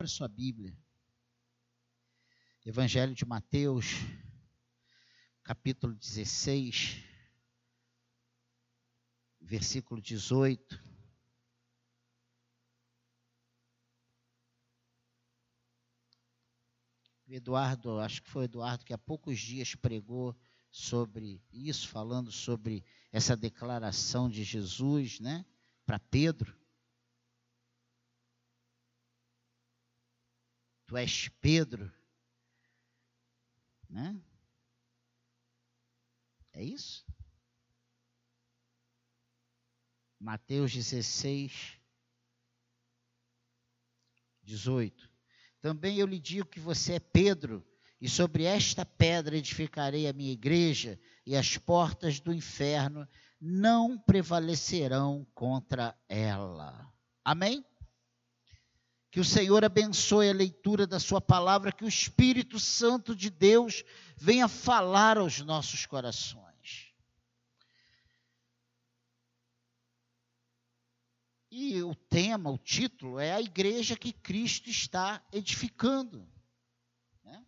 Abra sua Bíblia. Evangelho de Mateus, capítulo 16, versículo 18. O Eduardo, acho que foi Eduardo que há poucos dias pregou sobre isso, falando sobre essa declaração de Jesus, né, para Pedro. Tu és Pedro, né? É isso? Mateus 16, 18. Também eu lhe digo que você é Pedro, e sobre esta pedra edificarei a minha igreja, e as portas do inferno não prevalecerão contra ela. Amém? Que o Senhor abençoe a leitura da Sua palavra, que o Espírito Santo de Deus venha falar aos nossos corações. E o tema, o título, é a igreja que Cristo está edificando. Né?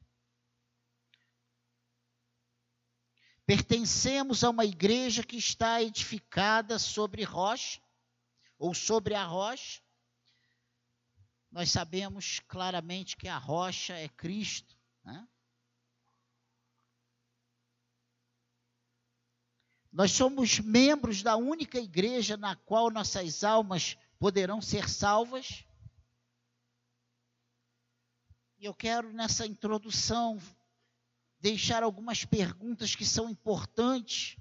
Pertencemos a uma igreja que está edificada sobre rocha, ou sobre a rocha. Nós sabemos claramente que a rocha é Cristo. Né? Nós somos membros da única igreja na qual nossas almas poderão ser salvas. E eu quero, nessa introdução, deixar algumas perguntas que são importantes,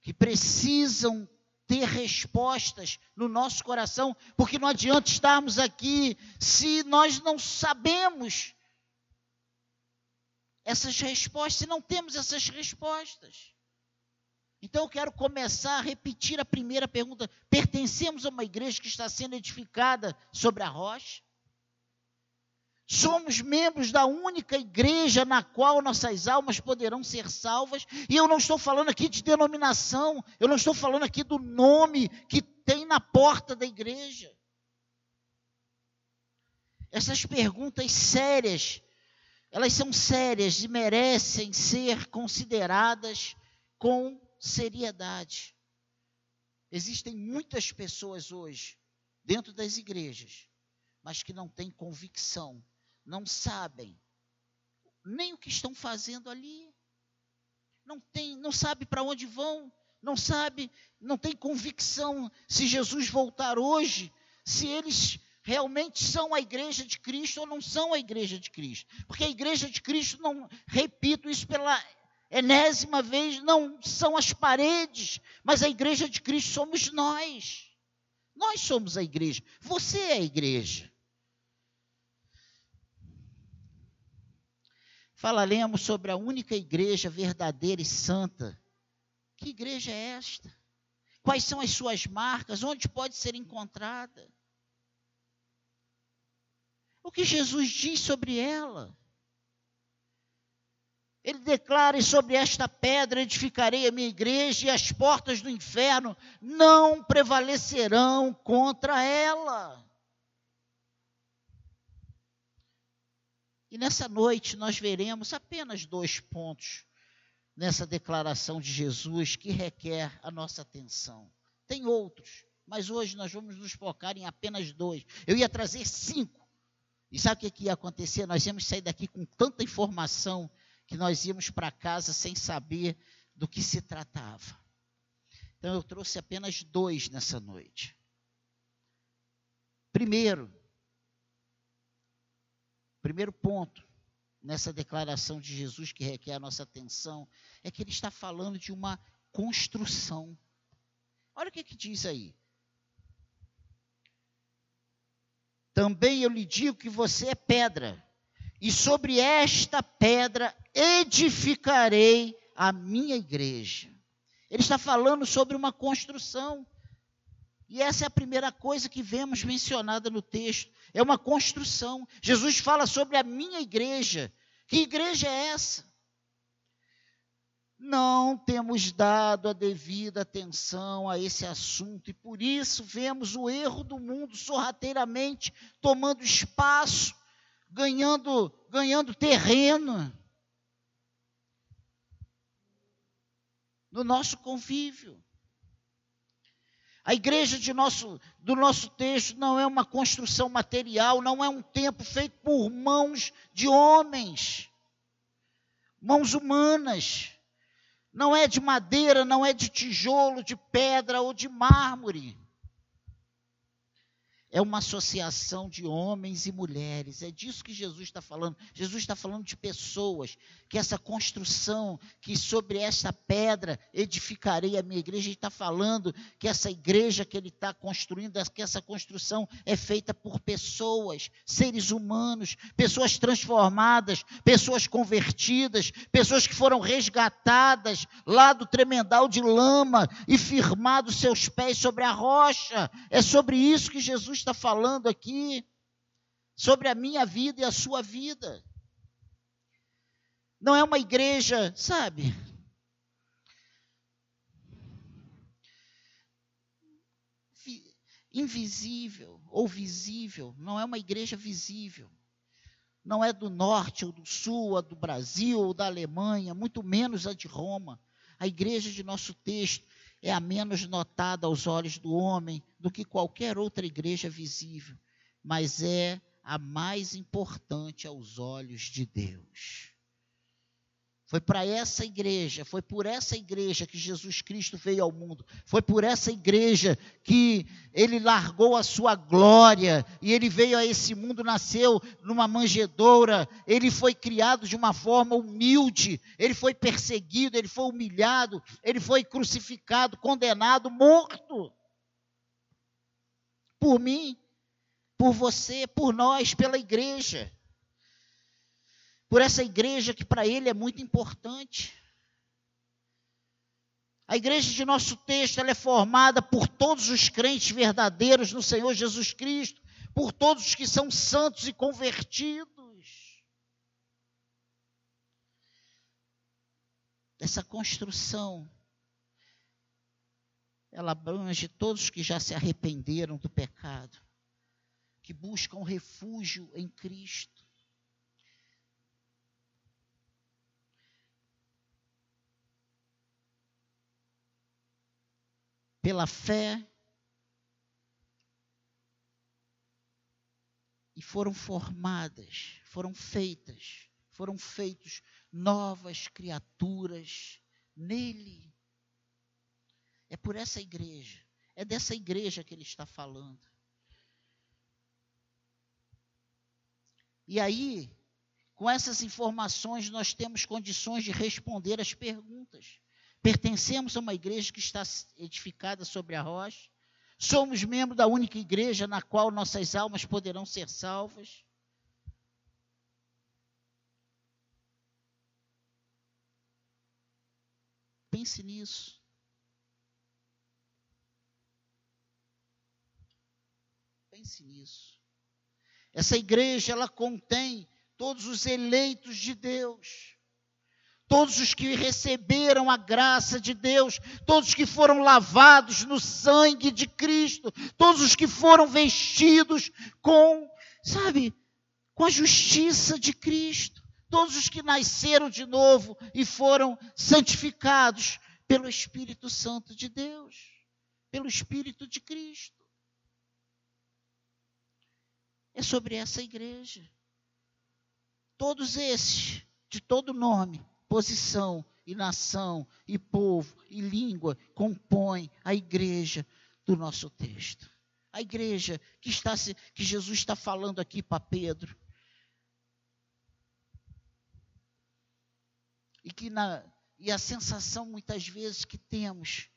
que precisam ter respostas no nosso coração, porque não adianta estarmos aqui se nós não sabemos essas respostas, se não temos essas respostas. Então eu quero começar a repetir a primeira pergunta: pertencemos a uma igreja que está sendo edificada sobre a rocha? Somos membros da única igreja na qual nossas almas poderão ser salvas, e eu não estou falando aqui de denominação, eu não estou falando aqui do nome que tem na porta da igreja. Essas perguntas sérias, elas são sérias e merecem ser consideradas com seriedade. Existem muitas pessoas hoje, dentro das igrejas, mas que não têm convicção, não sabem nem o que estão fazendo ali. Não tem, não sabe para onde vão, não sabe, não tem convicção se Jesus voltar hoje, se eles realmente são a igreja de Cristo ou não são a igreja de Cristo. Porque a igreja de Cristo não, repito isso pela enésima vez, não são as paredes, mas a igreja de Cristo somos nós. Nós somos a igreja. Você é a igreja. Falaremos sobre a única igreja verdadeira e santa. Que igreja é esta? Quais são as suas marcas? Onde pode ser encontrada? O que Jesus diz sobre ela? Ele declara: sobre esta pedra edificarei a minha igreja, e as portas do inferno não prevalecerão contra ela. E nessa noite nós veremos apenas dois pontos nessa declaração de Jesus que requer a nossa atenção. Tem outros, mas hoje nós vamos nos focar em apenas dois. Eu ia trazer cinco. E sabe o que ia acontecer? Nós íamos sair daqui com tanta informação que nós íamos para casa sem saber do que se tratava. Então eu trouxe apenas dois nessa noite. Primeiro, primeiro ponto nessa declaração de Jesus que requer a nossa atenção é que ele está falando de uma construção. Olha o que, que diz aí. Também eu lhe digo que você é pedra, e sobre esta pedra edificarei a minha igreja. Ele está falando sobre uma construção. E essa é a primeira coisa que vemos mencionada no texto. É uma construção. Jesus fala sobre a minha igreja. Que igreja é essa? Não temos dado a devida atenção a esse assunto e por isso vemos o erro do mundo sorrateiramente tomando espaço ganhando, ganhando terreno no nosso convívio. A igreja nosso, do nosso texto não é uma construção material, não é um templo feito por mãos de homens, mãos humanas. Não é de madeira, não é de tijolo, de pedra ou de mármore é uma associação de homens e mulheres. É disso que Jesus está falando. Jesus está falando de pessoas, que essa construção, que sobre essa pedra edificarei a minha igreja. Ele está falando que essa igreja que ele está construindo, que essa construção é feita por pessoas, seres humanos, pessoas transformadas, pessoas convertidas, pessoas que foram resgatadas lá do tremendal de lama e firmados seus pés sobre a rocha. É sobre isso que Jesus está falando aqui sobre a minha vida e a sua vida. Não é uma igreja, sabe? Invisível ou visível, não é uma igreja visível. Não é do norte ou do sul, a do Brasil ou da Alemanha, muito menos a de Roma. A igreja de nosso texto é a menos notada aos olhos do homem do que qualquer outra igreja visível, mas é a mais importante aos olhos de Deus. Foi para essa igreja, foi por essa igreja que Jesus Cristo veio ao mundo. Foi por essa igreja que ele largou a sua glória e ele veio a esse mundo, nasceu numa manjedoura. Ele foi criado de uma forma humilde, ele foi perseguido, ele foi humilhado, ele foi crucificado, condenado, morto. Por mim, por você, por nós, pela igreja por essa igreja que para ele é muito importante. A igreja de nosso texto é formada por todos os crentes verdadeiros no Senhor Jesus Cristo, por todos que são santos e convertidos. Essa construção, ela abrange todos que já se arrependeram do pecado, que buscam refúgio em Cristo. Pela fé e foram formadas, foram feitas, foram feitos novas criaturas nele. É por essa igreja, é dessa igreja que ele está falando. E aí, com essas informações, nós temos condições de responder as perguntas. Pertencemos a uma igreja que está edificada sobre a rocha. Somos membros da única igreja na qual nossas almas poderão ser salvas. Pense nisso. Pense nisso. Essa igreja, ela contém todos os eleitos de Deus todos os que receberam a graça de Deus, todos que foram lavados no sangue de Cristo, todos os que foram vestidos com, sabe, com a justiça de Cristo, todos os que nasceram de novo e foram santificados pelo Espírito Santo de Deus, pelo Espírito de Cristo. É sobre essa igreja. Todos esses, de todo nome, posição e nação e povo e língua compõem a igreja do nosso texto. A igreja que, está, que Jesus está falando aqui para Pedro. E que na, e a sensação muitas vezes que temos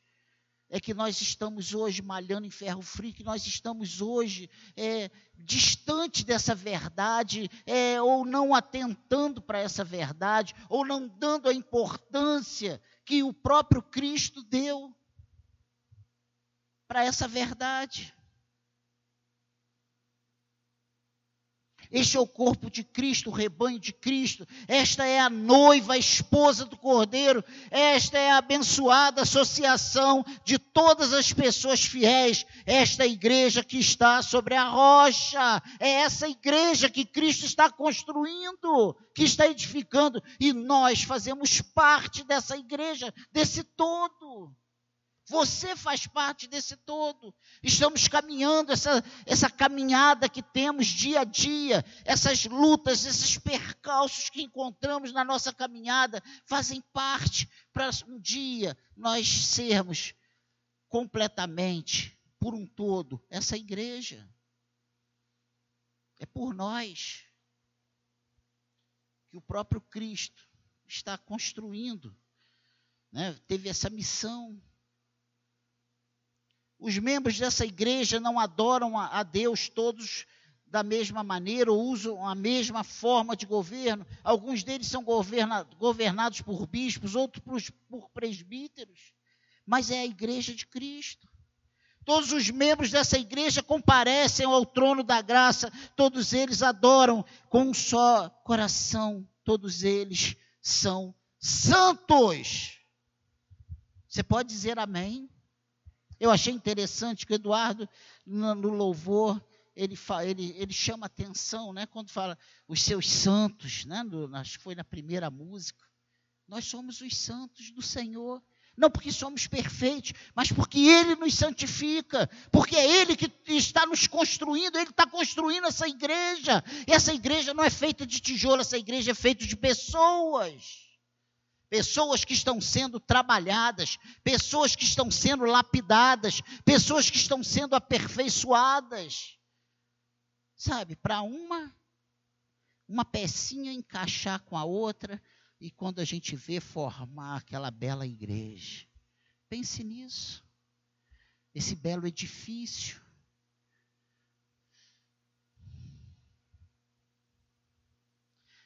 é que nós estamos hoje malhando em ferro frio, que nós estamos hoje é, distante dessa verdade, é, ou não atentando para essa verdade, ou não dando a importância que o próprio Cristo deu para essa verdade. Este é o corpo de Cristo, o rebanho de Cristo. Esta é a noiva, a esposa do Cordeiro. Esta é a abençoada associação de todas as pessoas fiéis. Esta é igreja que está sobre a rocha. É essa igreja que Cristo está construindo, que está edificando. E nós fazemos parte dessa igreja, desse todo. Você faz parte desse todo. Estamos caminhando essa, essa caminhada que temos dia a dia, essas lutas, esses percalços que encontramos na nossa caminhada, fazem parte para um dia nós sermos completamente, por um todo, essa igreja. É por nós que o próprio Cristo está construindo, né? teve essa missão os membros dessa igreja não adoram a, Deus todos da mesma maneira ou usam a mesma forma de governo. Alguns deles são governa, governados por bispos, outros por, por presbíteros. Mas é a igreja de Cristo. Todos os membros dessa igreja comparecem ao trono da graça, todos eles adoram com um só coração, todos eles são santos. Você pode dizer amém? Eu achei interessante que o Eduardo, no, no louvor, ele, ele, ele chama atenção, né? Quando fala os seus santos, né? Acho que foi na primeira música. Nós somos os santos do Senhor. Não porque somos perfeitos, mas porque Ele nos santifica, porque é Ele que está nos construindo, Ele está construindo essa igreja. E essa igreja não é feita de tijolo, essa igreja é feita de pessoas pessoas que estão sendo trabalhadas, pessoas que estão sendo lapidadas, pessoas que estão sendo aperfeiçoadas. Sabe, para uma uma pecinha encaixar com a outra e quando a gente vê formar aquela bela igreja. Pense nisso. Esse belo edifício.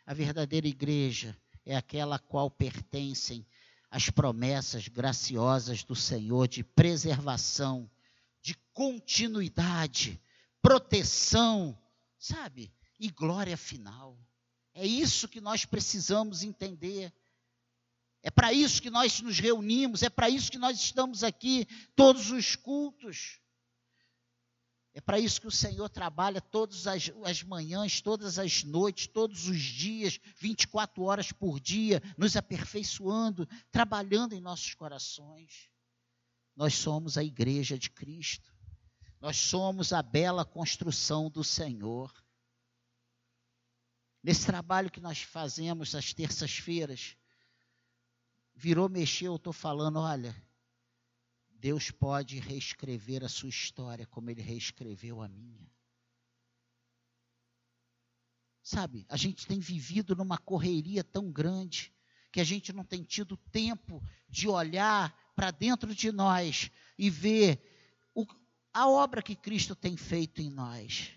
A verdadeira igreja é aquela a qual pertencem as promessas graciosas do Senhor de preservação, de continuidade, proteção, sabe? E glória final. É isso que nós precisamos entender. É para isso que nós nos reunimos, é para isso que nós estamos aqui todos os cultos. É para isso que o Senhor trabalha todas as, as, manhãs, todas as noites, todos os dias, 24 horas por dia, nos aperfeiçoando, trabalhando em nossos corações. Nós somos a igreja de Cristo. Nós somos a bela construção do Senhor. Nesse trabalho que nós fazemos às terças-feiras, virou mexer, eu estou falando, olha, Deus pode reescrever a sua história como ele reescreveu a minha. Sabe, a gente tem vivido numa correria tão grande que a gente não tem tido tempo de olhar para dentro de nós e ver o, a obra que Cristo tem feito em nós.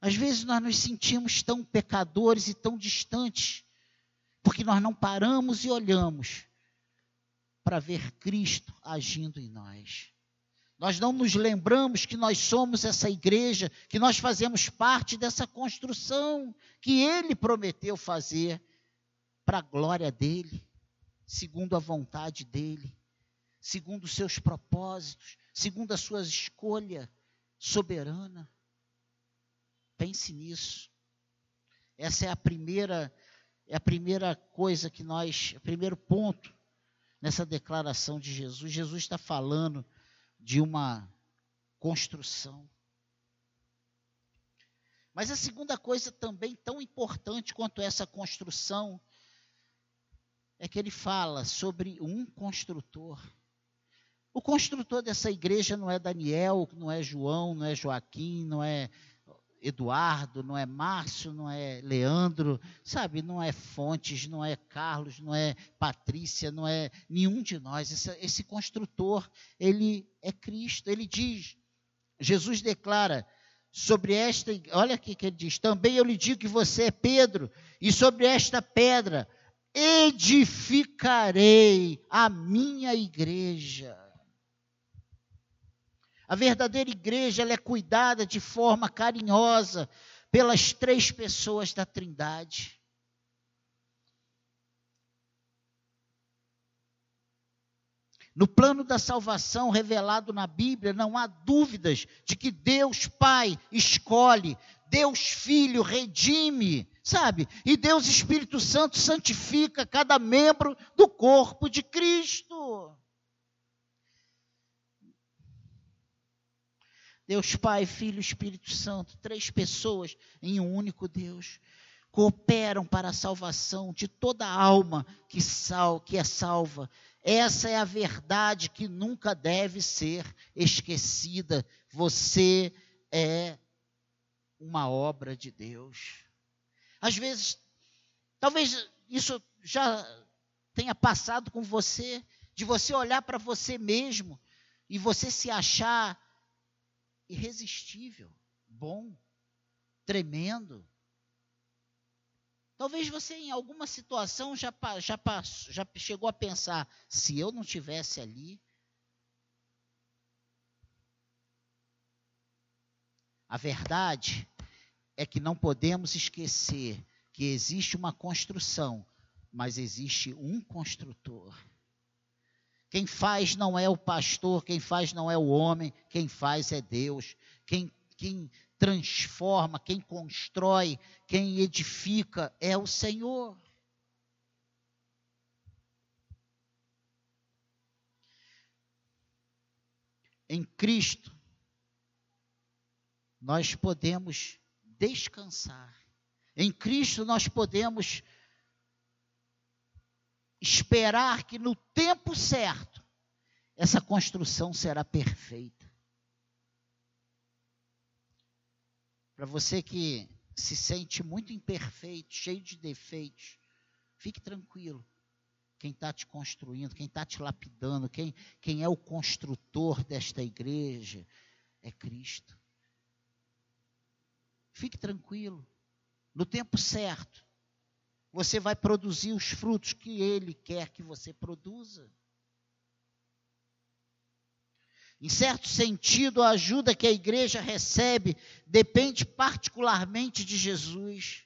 Às vezes nós nos sentimos tão pecadores e tão distantes, porque nós não paramos e olhamos para ver Cristo agindo em nós. Nós não nos lembramos que nós somos essa igreja, que nós fazemos parte dessa construção que Ele prometeu fazer para a glória dEle, segundo a vontade dEle, segundo os seus propósitos, segundo a sua escolha soberana. Pense nisso. Essa é a primeira, é a primeira coisa que nós, o primeiro ponto nessa declaração de Jesus. Jesus está falando de uma construção. Mas a segunda coisa também tão importante quanto essa construção é que ele fala sobre um construtor. O construtor dessa igreja não é Daniel, não é João, não é Joaquim, não é Eduardo, não é Márcio, não é Leandro, sabe? Não é Fontes, não é Carlos, não é Patrícia, não é nenhum de nós. Esse, esse construtor, ele é Cristo. Ele diz, Jesus declara sobre esta, olha aqui que ele diz: também eu lhe digo que você é Pedro, e sobre esta pedra edificarei a minha igreja A verdadeira igreja é cuidada de forma carinhosa pelas três pessoas da Trindade. No plano da salvação revelado na Bíblia, não há dúvidas de que Deus Pai escolhe, Deus Filho redime, sabe? E Deus Espírito Santo santifica cada membro do corpo de Cristo. Deus Pai, Filho e Espírito Santo, três pessoas em um único Deus, cooperam para a salvação de toda alma que, sal, que é salva. Essa é a verdade que nunca deve ser esquecida. Você é uma obra de Deus. Às vezes, talvez isso já tenha passado com você, de você olhar para você mesmo e você se achar irresistível, bom, tremendo. Talvez você em alguma situação já, já, já chegou a pensar, se eu não tivesse ali. A verdade é que não podemos esquecer que existe uma construção, mas existe um construtor. Quem faz não é o pastor, quem faz não é o homem, quem faz é Deus. Quem, quem transforma, quem constrói, quem edifica é o Senhor. Em Cristo, nós podemos descansar. Em Cristo, nós podemos esperar que no tempo certo essa construção será perfeita. Para você que se sente muito imperfeito, cheio de defeitos, fique tranquilo. Quem está te construindo, quem está te lapidando, quem, quem é o construtor desta igreja é Cristo. Fique tranquilo. No tempo certo, você vai produzir os frutos que Ele quer que você produza. Em certo sentido, a ajuda que a igreja recebe depende particularmente de Jesus.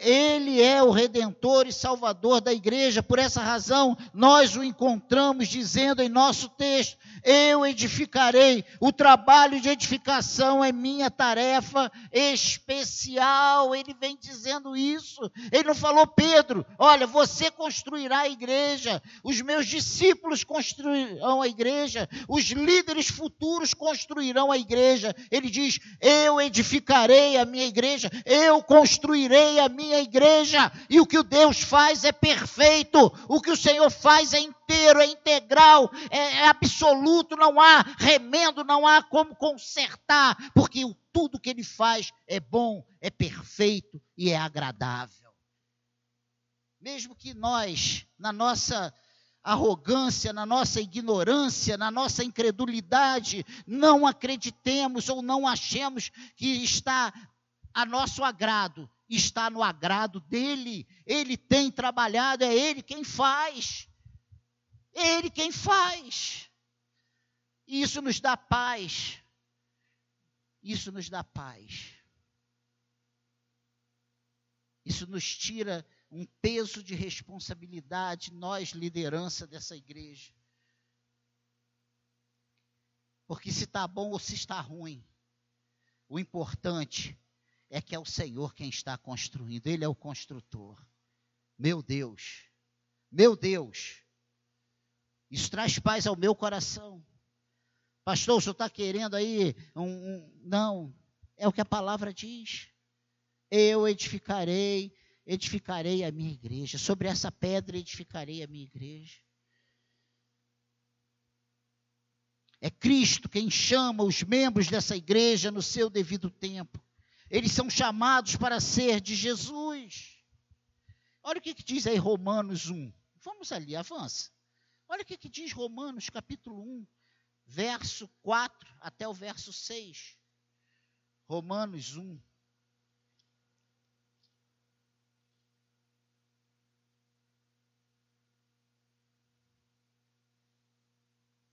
Ele é o redentor e salvador da igreja, por essa razão nós o encontramos dizendo em nosso texto: Eu edificarei. O trabalho de edificação é minha tarefa especial. Ele vem dizendo isso. Ele não falou, Pedro, olha, você construirá a igreja, os meus discípulos construirão a igreja, os líderes futuros construirão a igreja. Ele diz: Eu edificarei a minha igreja, eu construirei a minha minha igreja. E o que o Deus faz é perfeito, o que o Senhor faz é inteiro, é integral, é, é absoluto, não há remendo, não há como consertar, porque tudo que ele faz é bom, é perfeito e é agradável. Mesmo que nós, na nossa arrogância, na nossa ignorância, na nossa incredulidade, não acreditemos ou não achemos que está a nosso agrado está no agrado dele. Ele tem trabalhado, é ele quem faz. Ele quem faz. E isso nos dá paz. Isso nos dá paz. Isso nos tira um peso de responsabilidade, nós, liderança dessa igreja. Porque se está bom ou se está ruim, o importante é que é o Senhor quem está construindo, Ele é o construtor. Meu Deus, meu Deus, isso traz paz ao meu coração. Pastor, o senhor está querendo aí um, um. Não, é o que a palavra diz. Eu edificarei, edificarei a minha igreja. Sobre essa pedra edificarei a minha igreja. É Cristo quem chama os membros dessa igreja no seu devido tempo. Eles são chamados para ser de Jesus. Olha o que, que diz aí Romanos 1. Vamos ali, avança. Olha o que, que diz Romanos capítulo 1, verso 4 até o verso 6. Romanos 1.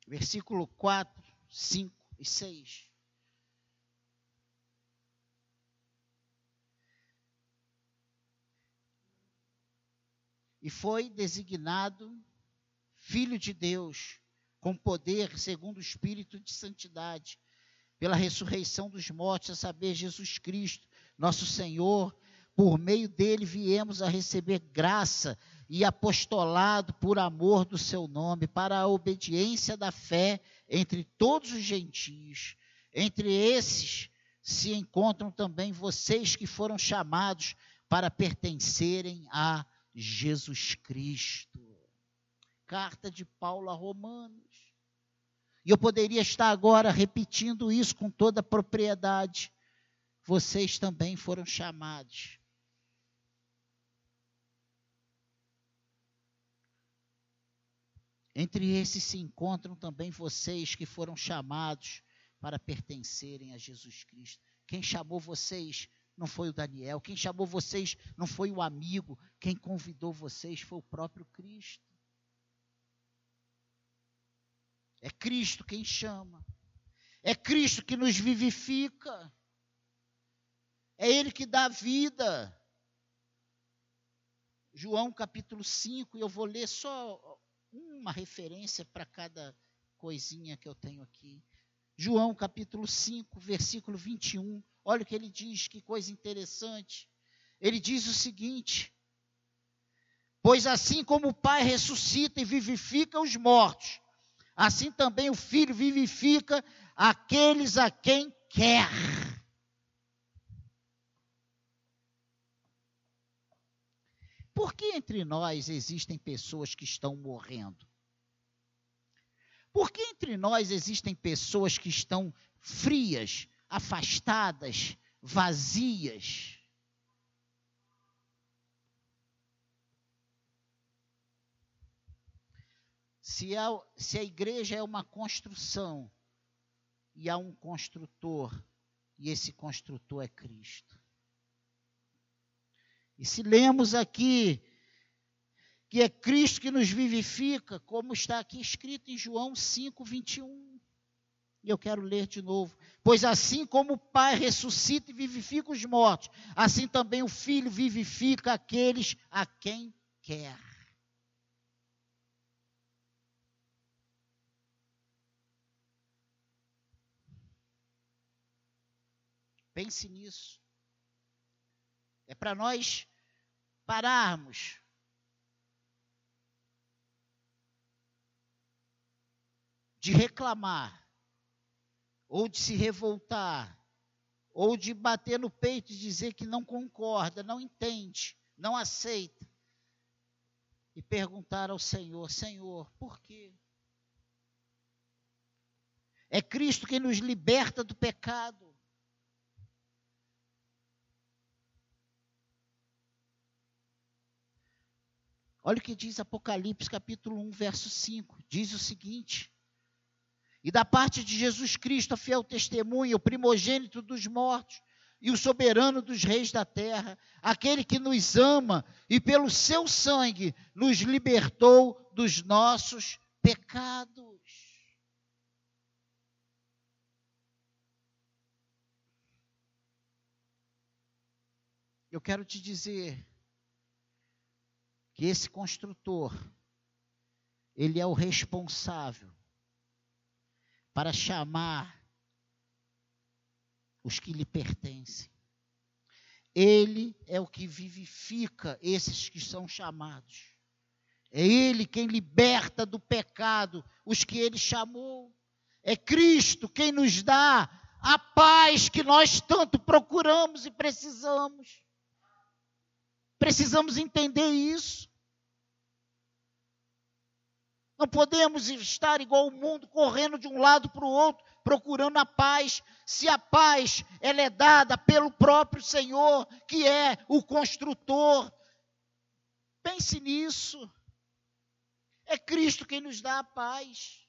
Versículo 4, 5 Os seis. E foi designado Filho de Deus, com poder segundo o Espírito de Santidade, pela ressurreição dos mortos, a saber, Jesus Cristo, nosso Senhor. Por meio dele viemos a receber graça e apostolado por amor do seu nome, para a obediência da fé entre todos os gentios. Entre esses se encontram também vocês que foram chamados para pertencerem a Jesus Cristo. Carta de Paulo a Romanos. E eu poderia estar agora repetindo isso com toda a propriedade. Vocês também foram chamados Entre esses se encontram também vocês que foram chamados para pertencerem a Jesus Cristo. Quem chamou vocês não foi o Daniel, quem chamou vocês não foi o amigo, quem convidou vocês foi o próprio Cristo. É Cristo quem chama. É Cristo que nos vivifica. É Ele que dá vida. João capítulo 5, eu vou ler só uma referência para cada coisinha que eu tenho aqui. João capítulo 5, versículo 21. Olha o que ele diz, que coisa interessante. Ele diz o seguinte: Pois assim como o Pai ressuscita e vivifica os mortos, assim também o Filho vivifica aqueles a quem quer. Por que entre nós existem pessoas que estão morrendo? Por que entre nós existem pessoas que estão frias, afastadas, vazias? Se a, se a igreja é uma construção e há um construtor, e esse construtor é Cristo. E se lemos aqui que é Cristo que nos vivifica, como está aqui escrito em João 5, 21. E eu quero ler de novo. Pois assim como o Pai ressuscita e vivifica os mortos, assim também o Filho vivifica aqueles a quem quer. Pense nisso. É para nós pararmos. De reclamar, ou de se revoltar, ou de bater no peito e dizer que não concorda, não entende, não aceita. E perguntar ao Senhor: Senhor, por quê? É Cristo quem nos liberta do pecado. Olha o que diz Apocalipse capítulo 1, verso 5. Diz o seguinte: E da parte de Jesus Cristo, a fiel testemunha, o primogênito dos mortos e o soberano dos reis da terra, aquele que nos ama e pelo seu sangue nos libertou dos nossos pecados. Eu quero te dizer, que esse construtor ele é o responsável para chamar os que lhe pertencem. Ele é o que vivifica esses que são chamados. É Ele quem liberta do pecado os que Ele chamou. É Cristo quem nos dá a paz que nós tanto procuramos e precisamos. Precisamos entender isso. Não podemos estar igual o mundo, correndo de um lado para o outro, procurando a paz, se a paz ela é dada pelo próprio Senhor, que é o construtor. Pense nisso. É Cristo quem nos dá a paz.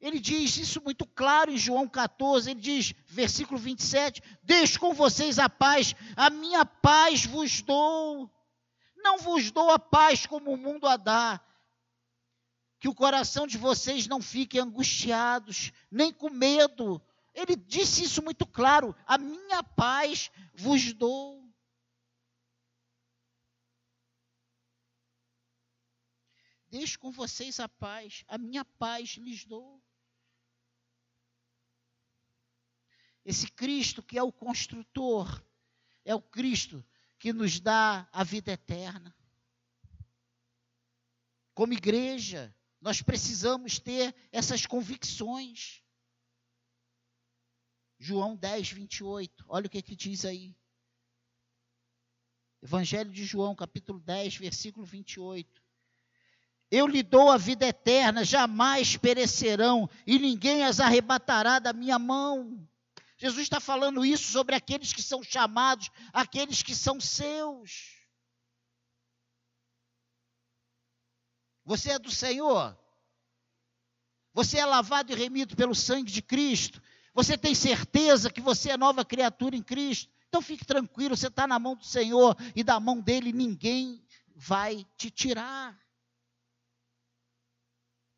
Ele diz isso muito claro em João 14, ele diz, versículo 27, deixo com vocês a paz, a minha paz vos dou. Não vos dou a paz como o mundo a dá. Que o coração de vocês não fique angustiados, nem com medo. Ele disse isso muito claro: a minha paz vos dou. Deixo com vocês a paz, a minha paz lhes dou. Esse Cristo que é o construtor, é o Cristo que nos dá a vida eterna. Como igreja, nós precisamos ter essas convicções. João 10, 28, olha o que, que diz aí. Evangelho de João, capítulo 10, versículo 28. Eu lhe dou a vida eterna, jamais perecerão, e ninguém as arrebatará da minha mão. Jesus está falando isso sobre aqueles que são chamados, aqueles que são seus. Você é do Senhor? Você é lavado e remido pelo sangue de Cristo? Você tem certeza que você é nova criatura em Cristo? Então fique tranquilo, você está na mão do Senhor e da mão dele ninguém vai te tirar.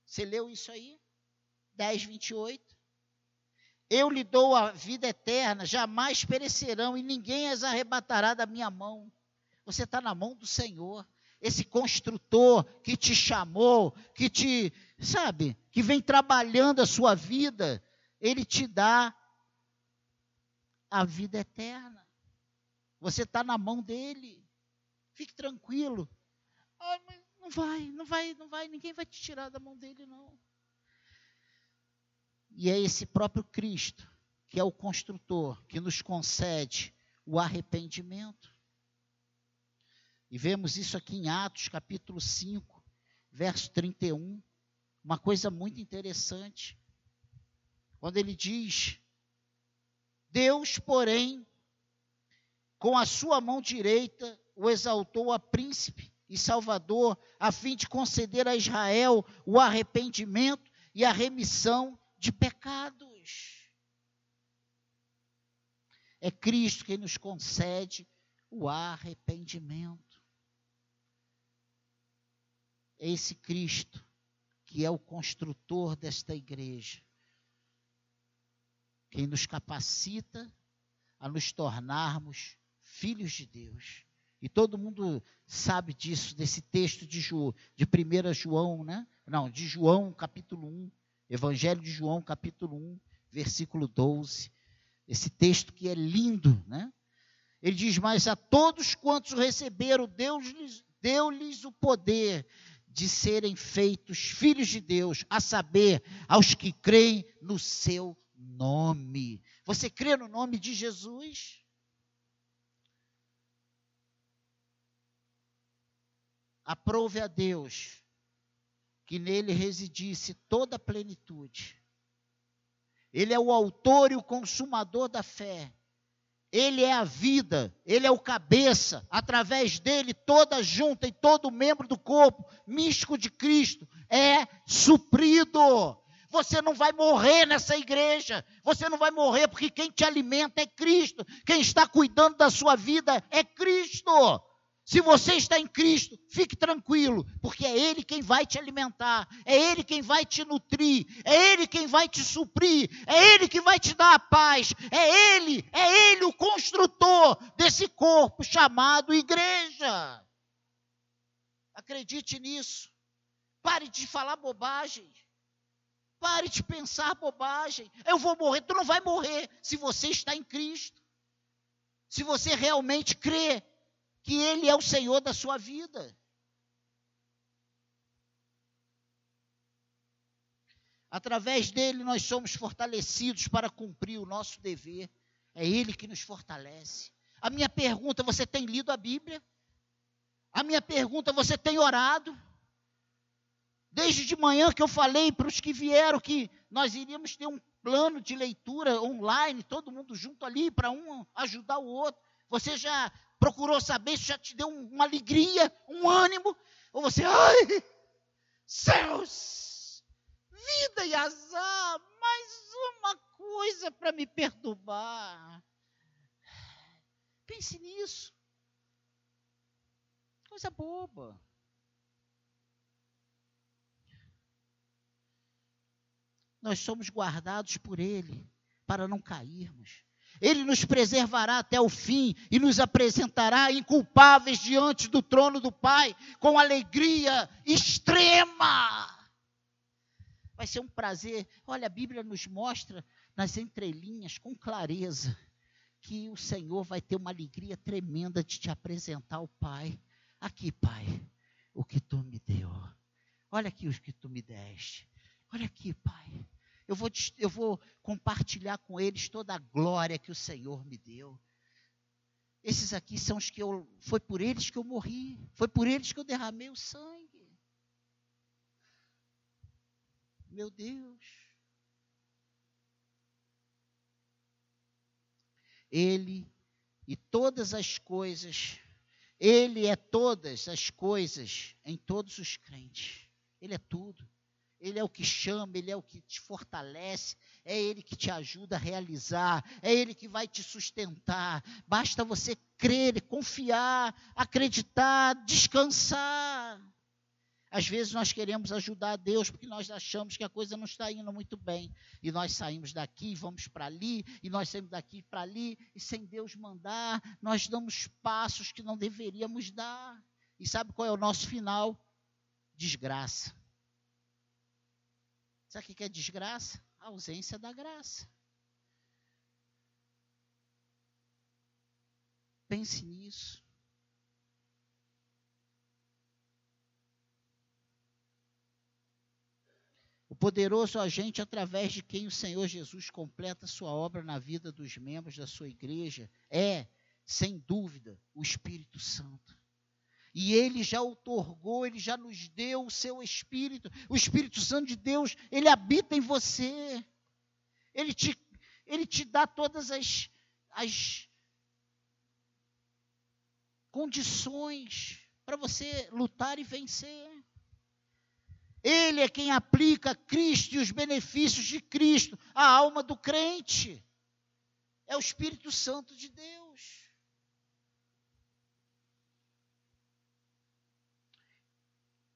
Você leu isso aí? 10, 28. Eu lhe dou a vida eterna, jamais perecerão e ninguém as arrebatará da minha mão. Você está na mão do Senhor. Esse construtor que te chamou, que te, sabe, que vem trabalhando a sua vida, ele te dá a vida eterna. Você está na mão dele. Fique tranquilo. Ah, mas não vai, não vai, não vai, ninguém vai te tirar da mão dele, não. E é esse próprio Cristo, que é o construtor, que nos concede o arrependimento. E vemos isso aqui em Atos, capítulo 5, verso 31. Uma coisa muito interessante. Quando ele diz: Deus, porém, com a sua mão direita, o exaltou a príncipe e Salvador, a fim de conceder a Israel o arrependimento e a remissão de pecados. É Cristo quem nos concede o arrependimento. É esse Cristo que é o construtor desta igreja, quem nos capacita a nos tornarmos filhos de Deus. E todo mundo sabe disso, desse texto de, Ju, de 1 João, né? Não, de João, capítulo 1. Evangelho de João, capítulo 1, versículo 12. Esse texto que é lindo, né? Ele diz: Mas a todos quantos receberam, Deus lhes, deu-lhes o poder de serem feitos filhos de Deus, a saber, aos que creem no seu nome. Você crê no nome de Jesus? Aprove a Deus que nele residisse toda a plenitude. Ele é o autor e o consumador da fé. Ele é a vida, ele é o cabeça, através dele toda junta e todo membro do corpo místico de Cristo é suprido. Você não vai morrer nessa igreja, você não vai morrer porque quem te alimenta é Cristo, quem está cuidando da sua vida é Cristo. Se você está em Cristo, fique tranquilo, porque é Ele quem vai te alimentar, é Ele quem vai te nutrir, é Ele quem vai te suprir, é Ele que vai te dar a paz, é Ele, é Ele o construtor desse corpo chamado igreja. Acredite nisso. Pare de falar bobagem. Pare de pensar bobagem. Eu vou morrer. Tu não vai morrer se você está em Cristo. Se você realmente crê que Ele é o Senhor da sua vida. Através dele nós somos fortalecidos para cumprir o nosso dever. É Ele que nos fortalece. A minha pergunta: você tem lido a Bíblia? A minha pergunta: você tem orado? Desde de manhã que eu falei para os que vieram que nós iríamos ter um plano de leitura online, todo mundo junto ali, para um ajudar o outro. Você já procurou saber se já te deu uma alegria, um ânimo, ou você, ai, céus, vida e azar, mais uma coisa para me perturbar. Pense nisso. Coisa boba. Nós somos guardados por Ele para não cairmos. Ele nos preservará até o fim e nos apresentará inculpáveis diante do trono do Pai, com alegria extrema. Vai ser um prazer. Olha, a Bíblia nos mostra nas entrelinhas, com clareza, que o Senhor vai ter uma alegria tremenda de te apresentar ao Pai. Aqui, Pai, o que tu me deu. Olha aqui os que tu me deste. Olha aqui, Pai eu vou, eu vou compartilhar com eles toda a glória que o Senhor me deu. Esses aqui são os que eu. Foi por eles que eu morri. Foi por eles que eu derramei o sangue. Meu Deus. Ele e todas as coisas. Ele é todas as coisas em todos os crentes. Ele é tudo. Ele é o que chama, Ele é o que te fortalece, é Ele que te ajuda a realizar, é Ele que vai te sustentar. Basta você crer, confiar, acreditar, descansar. Às vezes nós queremos ajudar a Deus porque nós achamos que a coisa não está indo muito bem. E nós saímos daqui, vamos para ali, e nós saímos daqui para ali, e sem Deus mandar, nós damos passos que não deveríamos dar. E sabe qual é o nosso final? Desgraça. Sabe o que é desgraça? A ausência da graça. Pense nisso. O poderoso agente através de quem o Senhor Jesus completa sua obra na vida dos membros da sua igreja é, sem dúvida, o Espírito Santo. E ele já outorgou, ele já nos deu o seu Espírito. O Espírito Santo de Deus, ele habita em você. Ele te, ele te dá todas as, as condições para você lutar e vencer. Ele é quem aplica Cristo e os benefícios de Cristo à alma do crente. É o Espírito Santo de Deus.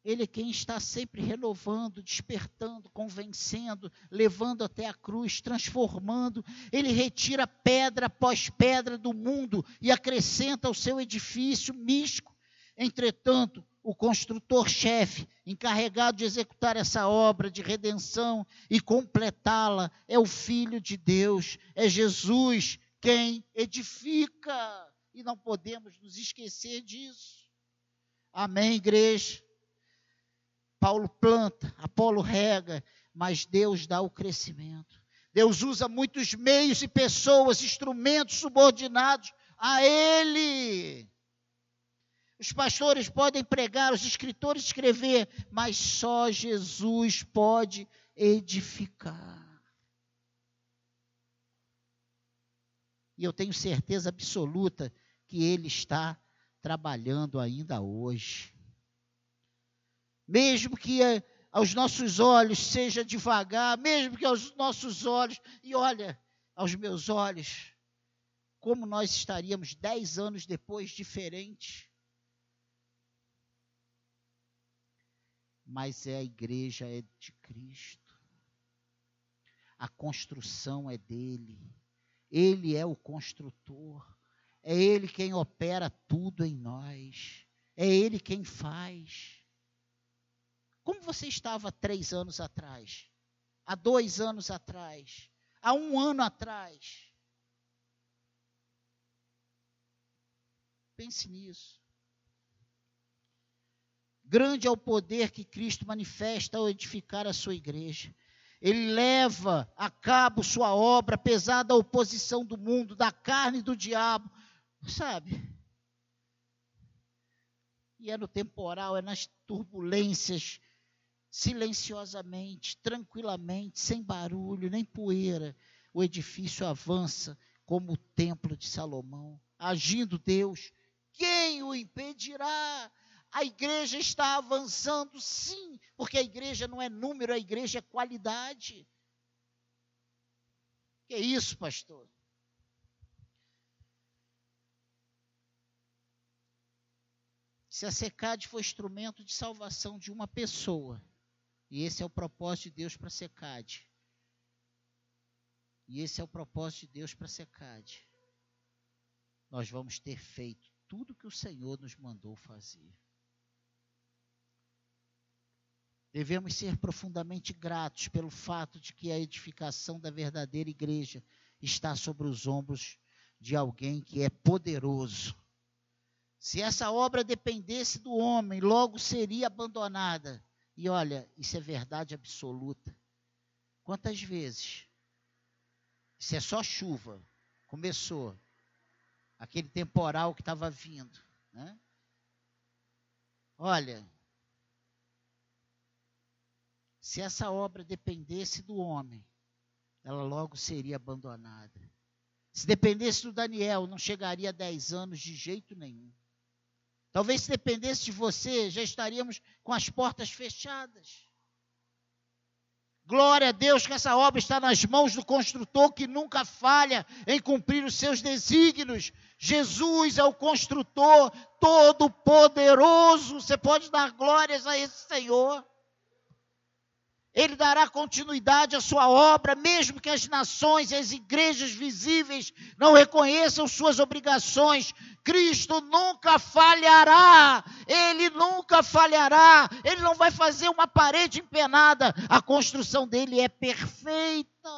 Ele é quem está sempre renovando, despertando, convencendo, levando até a cruz, transformando. Ele retira pedra após pedra do mundo e acrescenta ao seu edifício místico. Entretanto, o construtor-chefe, encarregado de executar essa obra de redenção e completá-la, é o Filho de Deus, é Jesus quem edifica. E não podemos nos esquecer disso. Amém, igreja? Paulo planta, Apolo rega, mas Deus dá o crescimento. Deus usa muitos meios e pessoas, instrumentos subordinados a Ele. Os pastores podem pregar, os escritores escrever, mas só Jesus pode edificar. E eu tenho certeza absoluta que Ele está trabalhando ainda hoje mesmo que eh, aos nossos olhos seja devagar, mesmo que aos nossos olhos, e olha, aos meus olhos, como nós estaríamos dez anos depois diferentes. Mas é a igreja é de Cristo. A construção é dele. Ele é o construtor. É ele quem opera tudo em nós. É ele quem faz. Como você estava três anos atrás? Há dois anos atrás? Há um ano atrás? Pense nisso. Grande é o poder que Cristo manifesta ao edificar a sua igreja. Ele leva a cabo sua obra, apesar da oposição do mundo, da carne e do diabo. Sabe? E é no temporal, é nas turbulências silenciosamente, tranquilamente, sem barulho, nem poeira, o edifício avança como o templo de Salomão. Agindo Deus, quem o impedirá? A igreja está avançando, sim, porque a igreja não é número, a igreja é qualidade. Que é isso, pastor? Se a secade for instrumento de salvação de uma pessoa, e esse é o propósito de Deus para a secade, e esse é o propósito de Deus para a secade, nós vamos ter feito tudo que o Senhor nos mandou fazer. Devemos ser profundamente gratos pelo fato de que a edificação da verdadeira igreja está sobre os ombros de alguém que é poderoso. Se essa obra dependesse do homem, logo seria abandonada. E olha, isso é verdade absoluta. Quantas vezes? Isso é só chuva. Começou. Aquele temporal que estava vindo. Né? Olha, se essa obra dependesse do homem, ela logo seria abandonada. Se dependesse do Daniel, não chegaria a 10 anos de jeito nenhum. Talvez se dependesse de você, já estaríamos com as portas fechadas. Glória a Deus que essa obra está nas mãos do construtor que nunca falha em cumprir os seus desígnios. Jesus é o construtor todo-poderoso. Você pode dar glórias a esse Senhor. Ele dará continuidade à sua obra, mesmo que as nações e as igrejas visíveis não reconheçam suas obrigações. Cristo nunca falhará, ele nunca falhará, ele não vai fazer uma parede empenada, a construção dele é perfeita.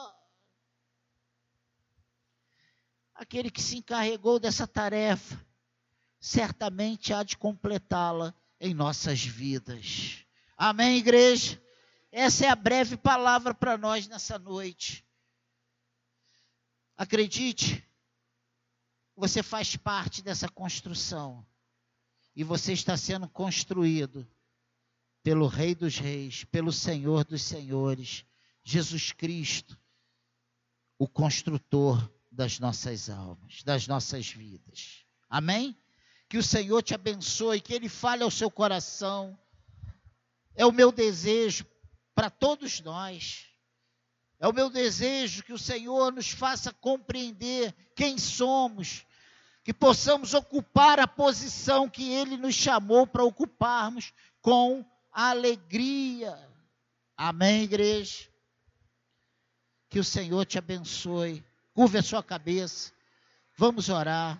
Aquele que se encarregou dessa tarefa, certamente há de completá-la em nossas vidas. Amém, igreja? Essa é a breve palavra para nós nessa noite. Acredite, você faz parte dessa construção. E você está sendo construído pelo Rei dos Reis, pelo Senhor dos Senhores, Jesus Cristo, o construtor das nossas almas, das nossas vidas. Amém? Que o Senhor te abençoe, que Ele fale ao seu coração. É o meu desejo para todos nós. É o meu desejo que o Senhor nos faça compreender quem somos, que possamos ocupar a posição que Ele nos chamou para ocuparmos com alegria. Amém, igreja? Que o Senhor te abençoe. Curve a sua cabeça. Vamos orar.